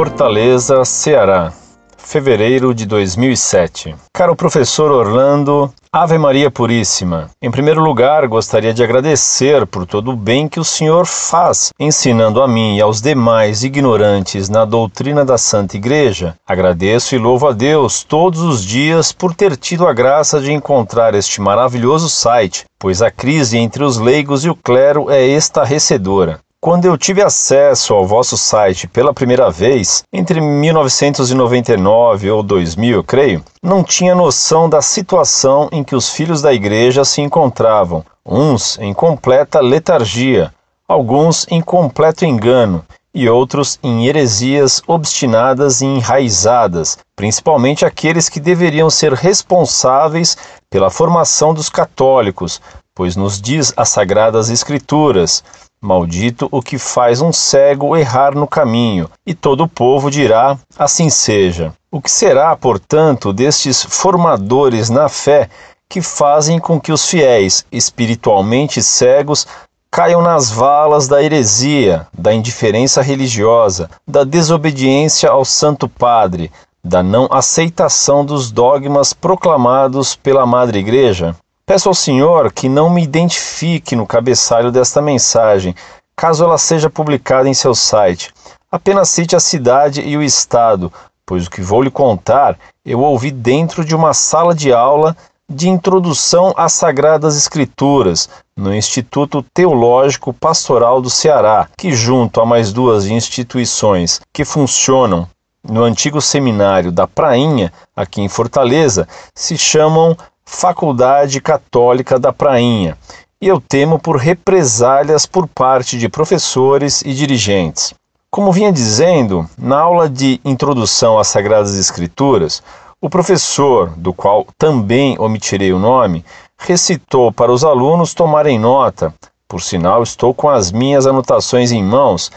Fortaleza, Ceará, fevereiro de 2007. Caro professor Orlando, Ave Maria Puríssima. Em primeiro lugar, gostaria de agradecer por todo o bem que o Senhor faz, ensinando a mim e aos demais ignorantes na doutrina da Santa Igreja. Agradeço e louvo a Deus todos os dias por ter tido a graça de encontrar este maravilhoso site, pois a crise entre os leigos e o clero é estarrecedora. Quando eu tive acesso ao vosso site pela primeira vez, entre 1999 ou 2000, eu creio, não tinha noção da situação em que os filhos da igreja se encontravam, uns em completa letargia, alguns em completo engano e outros em heresias obstinadas e enraizadas, principalmente aqueles que deveriam ser responsáveis pela formação dos católicos, pois nos diz as sagradas escrituras: Maldito o que faz um cego errar no caminho, e todo o povo dirá: Assim seja. O que será, portanto, destes formadores na fé que fazem com que os fiéis, espiritualmente cegos, caiam nas valas da heresia, da indiferença religiosa, da desobediência ao Santo Padre, da não aceitação dos dogmas proclamados pela Madre Igreja? Peço ao Senhor que não me identifique no cabeçalho desta mensagem, caso ela seja publicada em seu site. Apenas cite a cidade e o estado, pois o que vou lhe contar eu ouvi dentro de uma sala de aula de introdução às Sagradas Escrituras, no Instituto Teológico Pastoral do Ceará, que, junto a mais duas instituições que funcionam no antigo seminário da Prainha, aqui em Fortaleza, se chamam Faculdade Católica da Prainha, e eu temo por represálias por parte de professores e dirigentes. Como vinha dizendo, na aula de introdução às Sagradas Escrituras, o professor, do qual também omitirei o nome, recitou para os alunos tomarem nota, por sinal estou com as minhas anotações em mãos,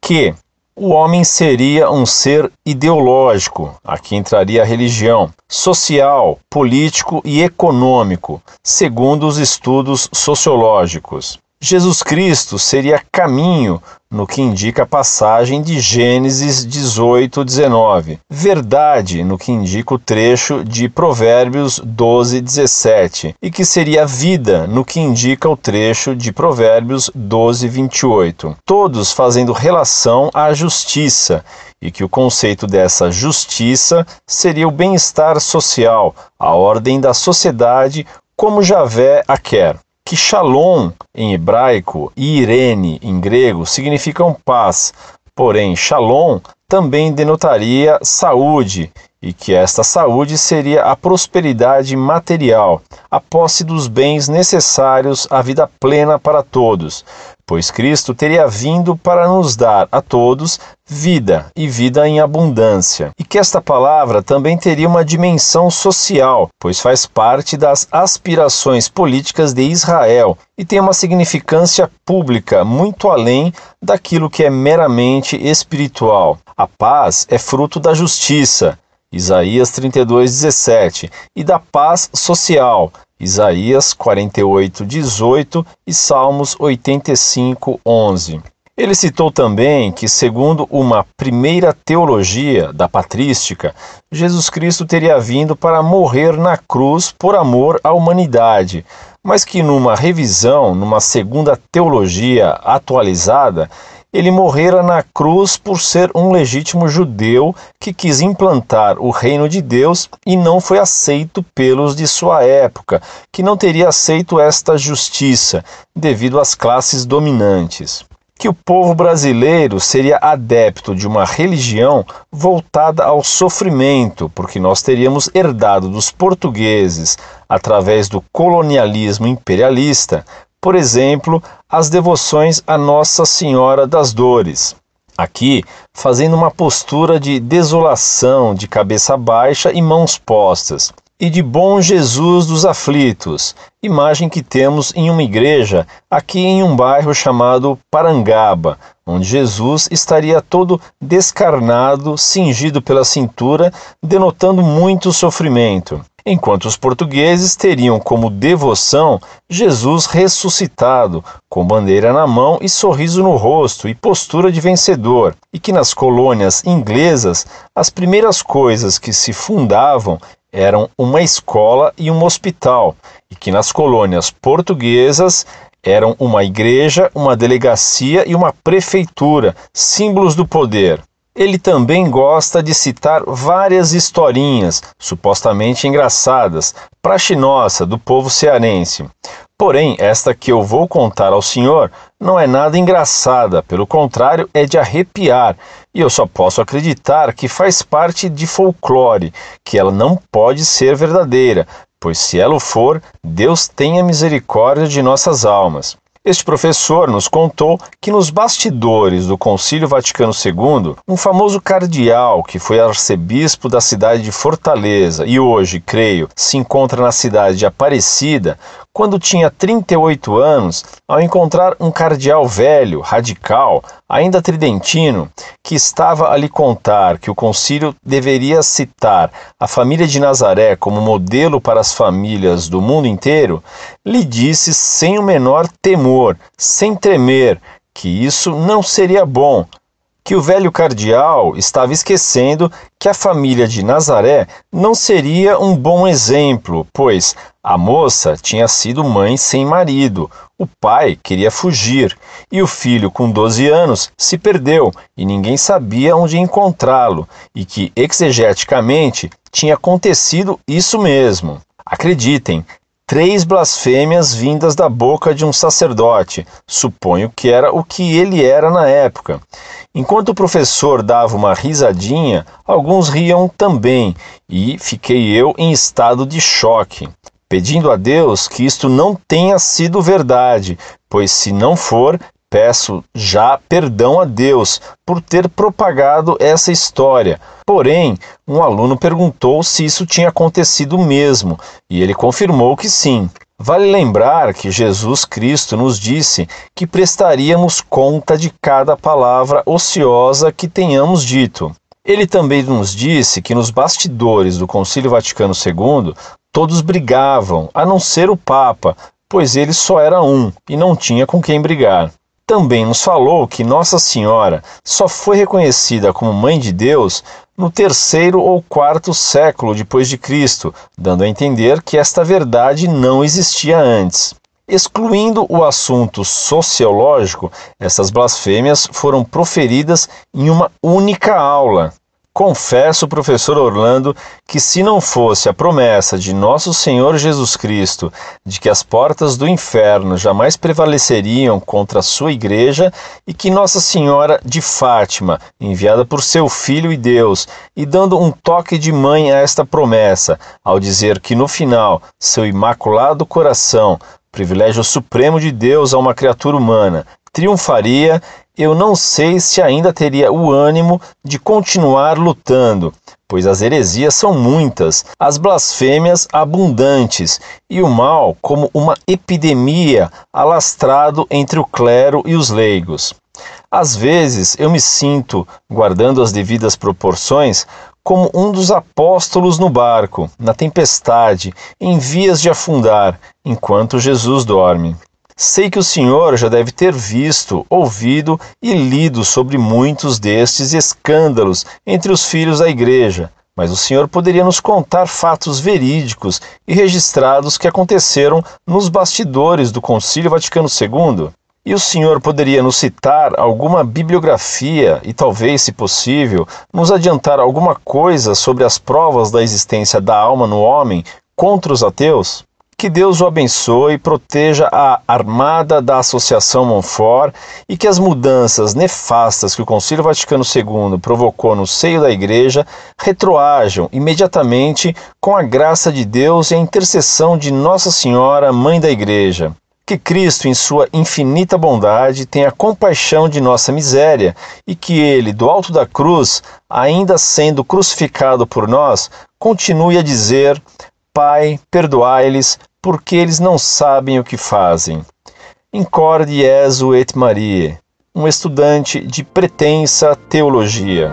que o homem seria um ser ideológico, aqui entraria a religião, social, político e econômico, segundo os estudos sociológicos. Jesus Cristo seria caminho no que indica a passagem de Gênesis 18, 19. Verdade no que indica o trecho de Provérbios 12, 17. E que seria vida no que indica o trecho de Provérbios 12, 28. Todos fazendo relação à justiça e que o conceito dessa justiça seria o bem-estar social, a ordem da sociedade como Javé a quer que Shalom em hebraico e Irene em grego significam paz, porém Shalom também denotaria saúde e que esta saúde seria a prosperidade material, a posse dos bens necessários à vida plena para todos, pois Cristo teria vindo para nos dar a todos vida e vida em abundância. E que esta palavra também teria uma dimensão social, pois faz parte das aspirações políticas de Israel e tem uma significância pública muito além daquilo que é meramente espiritual. A paz é fruto da justiça. Isaías 32:17 e da paz social, Isaías 48, 18 e Salmos 85, 11. Ele citou também que, segundo uma primeira teologia da patrística, Jesus Cristo teria vindo para morrer na cruz por amor à humanidade, mas que numa revisão, numa segunda teologia atualizada, ele morrera na cruz por ser um legítimo judeu que quis implantar o reino de Deus e não foi aceito pelos de sua época, que não teria aceito esta justiça devido às classes dominantes. Que o povo brasileiro seria adepto de uma religião voltada ao sofrimento, porque nós teríamos herdado dos portugueses, através do colonialismo imperialista, por exemplo, as devoções a Nossa Senhora das Dores. Aqui, fazendo uma postura de desolação, de cabeça baixa e mãos postas, e de Bom Jesus dos Aflitos, imagem que temos em uma igreja aqui em um bairro chamado Parangaba, onde Jesus estaria todo descarnado, cingido pela cintura, denotando muito sofrimento. Enquanto os portugueses teriam como devoção Jesus ressuscitado, com bandeira na mão e sorriso no rosto e postura de vencedor, e que nas colônias inglesas as primeiras coisas que se fundavam eram uma escola e um hospital, e que nas colônias portuguesas eram uma igreja, uma delegacia e uma prefeitura, símbolos do poder. Ele também gosta de citar várias historinhas, supostamente engraçadas, praxe nossa do povo cearense. Porém, esta que eu vou contar ao senhor não é nada engraçada, pelo contrário, é de arrepiar, e eu só posso acreditar que faz parte de folclore, que ela não pode ser verdadeira, pois se ela o for, Deus tenha misericórdia de nossas almas. Este professor nos contou que nos bastidores do Concílio Vaticano II, um famoso cardeal que foi arcebispo da cidade de Fortaleza e hoje, creio, se encontra na cidade de Aparecida, quando tinha 38 anos, ao encontrar um cardeal velho, radical, ainda tridentino, que estava a lhe contar que o concílio deveria citar a família de Nazaré como modelo para as famílias do mundo inteiro, lhe disse sem o menor temor, sem tremer, que isso não seria bom, que o velho cardeal estava esquecendo que a família de Nazaré não seria um bom exemplo, pois a moça tinha sido mãe sem marido, o pai queria fugir e o filho, com 12 anos, se perdeu e ninguém sabia onde encontrá-lo, e que exegeticamente tinha acontecido isso mesmo. Acreditem, três blasfêmias vindas da boca de um sacerdote, suponho que era o que ele era na época. Enquanto o professor dava uma risadinha, alguns riam também, e fiquei eu em estado de choque, pedindo a Deus que isto não tenha sido verdade, pois se não for, Peço já perdão a Deus por ter propagado essa história. Porém, um aluno perguntou se isso tinha acontecido mesmo, e ele confirmou que sim. Vale lembrar que Jesus Cristo nos disse que prestaríamos conta de cada palavra ociosa que tenhamos dito. Ele também nos disse que nos bastidores do Concílio Vaticano II todos brigavam, a não ser o Papa, pois ele só era um e não tinha com quem brigar. Também nos falou que Nossa Senhora só foi reconhecida como Mãe de Deus no terceiro ou quarto século depois de Cristo, dando a entender que esta verdade não existia antes. Excluindo o assunto sociológico, essas blasfêmias foram proferidas em uma única aula, Confesso, professor Orlando, que se não fosse a promessa de nosso Senhor Jesus Cristo de que as portas do inferno jamais prevaleceriam contra a sua igreja e que Nossa Senhora de Fátima, enviada por seu Filho e Deus, e dando um toque de mãe a esta promessa, ao dizer que no final seu imaculado coração, privilégio supremo de Deus a uma criatura humana, triunfaria, eu não sei se ainda teria o ânimo de continuar lutando, pois as heresias são muitas, as blasfêmias abundantes e o mal como uma epidemia alastrado entre o clero e os leigos. Às vezes eu me sinto, guardando as devidas proporções, como um dos apóstolos no barco, na tempestade, em vias de afundar, enquanto Jesus dorme. Sei que o senhor já deve ter visto, ouvido e lido sobre muitos destes escândalos entre os filhos da igreja, mas o senhor poderia nos contar fatos verídicos e registrados que aconteceram nos bastidores do Concílio Vaticano II? E o senhor poderia nos citar alguma bibliografia e, talvez, se possível, nos adiantar alguma coisa sobre as provas da existência da alma no homem contra os ateus? Que Deus o abençoe e proteja a armada da Associação Monfort e que as mudanças nefastas que o Concílio Vaticano II provocou no seio da Igreja retroajam imediatamente com a graça de Deus e a intercessão de Nossa Senhora, Mãe da Igreja. Que Cristo, em sua infinita bondade, tenha compaixão de nossa miséria e que Ele, do alto da cruz, ainda sendo crucificado por nós, continue a dizer: Pai, perdoai-lhes, porque eles não sabem o que fazem. Incorde Jesu et Marie, um estudante de pretensa teologia.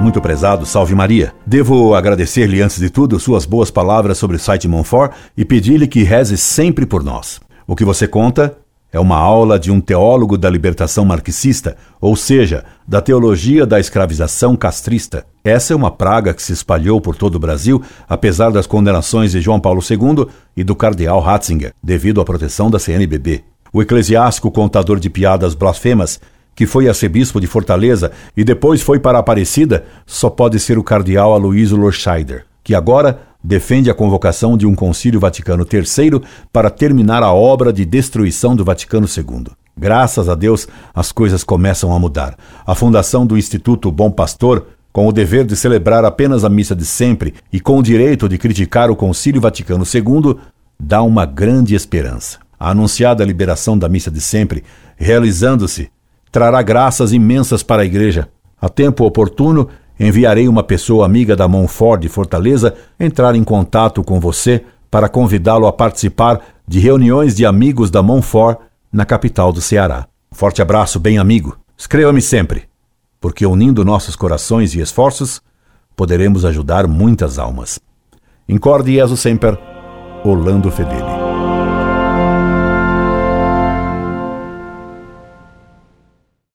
Muito prezado, salve Maria. Devo agradecer-lhe antes de tudo suas boas palavras sobre o site Monfort e pedir-lhe que reze sempre por nós. O que você conta é uma aula de um teólogo da libertação marxista, ou seja, da teologia da escravização castrista. Essa é uma praga que se espalhou por todo o Brasil, apesar das condenações de João Paulo II e do cardeal Ratzinger, devido à proteção da CNBB. O eclesiástico contador de piadas blasfemas, que foi arcebispo de Fortaleza e depois foi para Aparecida, só pode ser o cardeal Aloysio Lorscheider, que agora defende a convocação de um Concílio Vaticano III para terminar a obra de destruição do Vaticano II. Graças a Deus, as coisas começam a mudar. A fundação do Instituto Bom Pastor, com o dever de celebrar apenas a missa de sempre e com o direito de criticar o Concílio Vaticano II, dá uma grande esperança. A anunciada liberação da missa de sempre, realizando-se, trará graças imensas para a Igreja. A tempo oportuno, enviarei uma pessoa amiga da Monfort de Fortaleza entrar em contato com você para convidá-lo a participar de reuniões de amigos da Monfort na capital do Ceará. Forte abraço, bem amigo. Escreva-me sempre, porque unindo nossos corações e esforços, poderemos ajudar muitas almas. Incorde Jesus Semper, Orlando Fedeli.